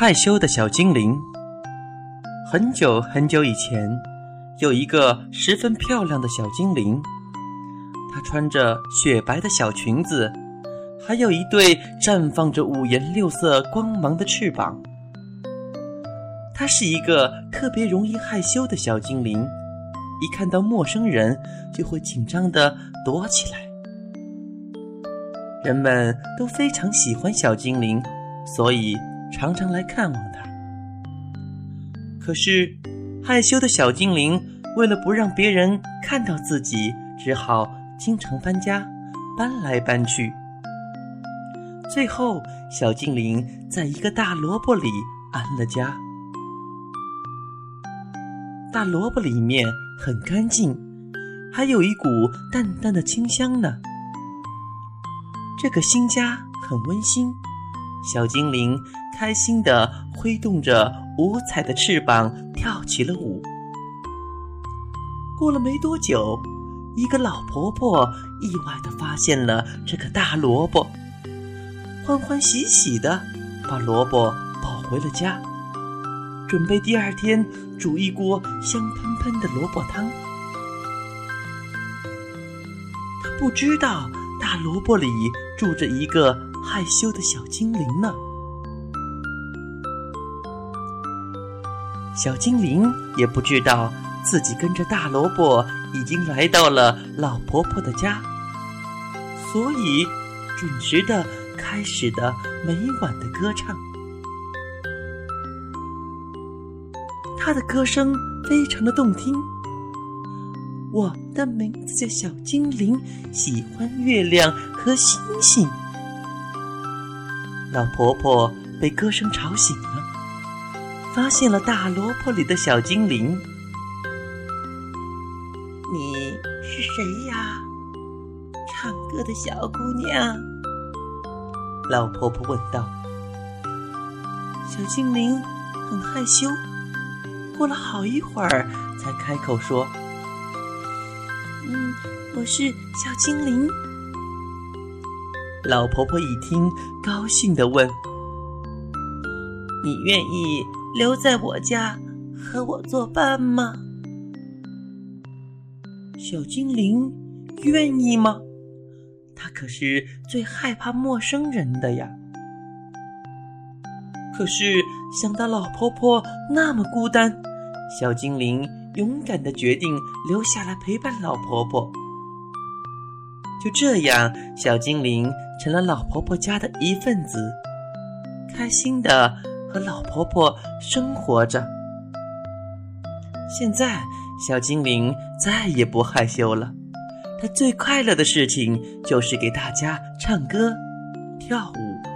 害羞的小精灵。很久很久以前，有一个十分漂亮的小精灵，她穿着雪白的小裙子，还有一对绽放着五颜六色光芒的翅膀。她是一个特别容易害羞的小精灵，一看到陌生人就会紧张的躲起来。人们都非常喜欢小精灵，所以常常来看望他。可是，害羞的小精灵为了不让别人看到自己，只好经常搬家，搬来搬去。最后，小精灵在一个大萝卜里安了家。大萝卜里面很干净，还有一股淡淡的清香呢。这个新家很温馨，小精灵开心地挥动着五彩的翅膀，跳起了舞。过了没多久，一个老婆婆意外地发现了这个大萝卜，欢欢喜喜地把萝卜抱回了家，准备第二天煮一锅香喷喷的萝卜汤。她不知道。大萝卜里住着一个害羞的小精灵呢。小精灵也不知道自己跟着大萝卜已经来到了老婆婆的家，所以准时的开始的每晚的歌唱。他的歌声非常的动听。我的名字叫小精灵，喜欢月亮和星星。老婆婆被歌声吵醒了，发现了大萝卜里的小精灵。你是谁呀？唱歌的小姑娘。老婆婆问道。小精灵很害羞，过了好一会儿才开口说。嗯，我是小精灵。老婆婆一听，高兴的问：“你愿意留在我家和我作伴吗？”小精灵愿意吗？他可是最害怕陌生人的呀。可是想到老婆婆那么孤单，小精灵。勇敢的决定留下来陪伴老婆婆。就这样，小精灵成了老婆婆家的一份子，开心的和老婆婆生活着。现在，小精灵再也不害羞了，她最快乐的事情就是给大家唱歌、跳舞。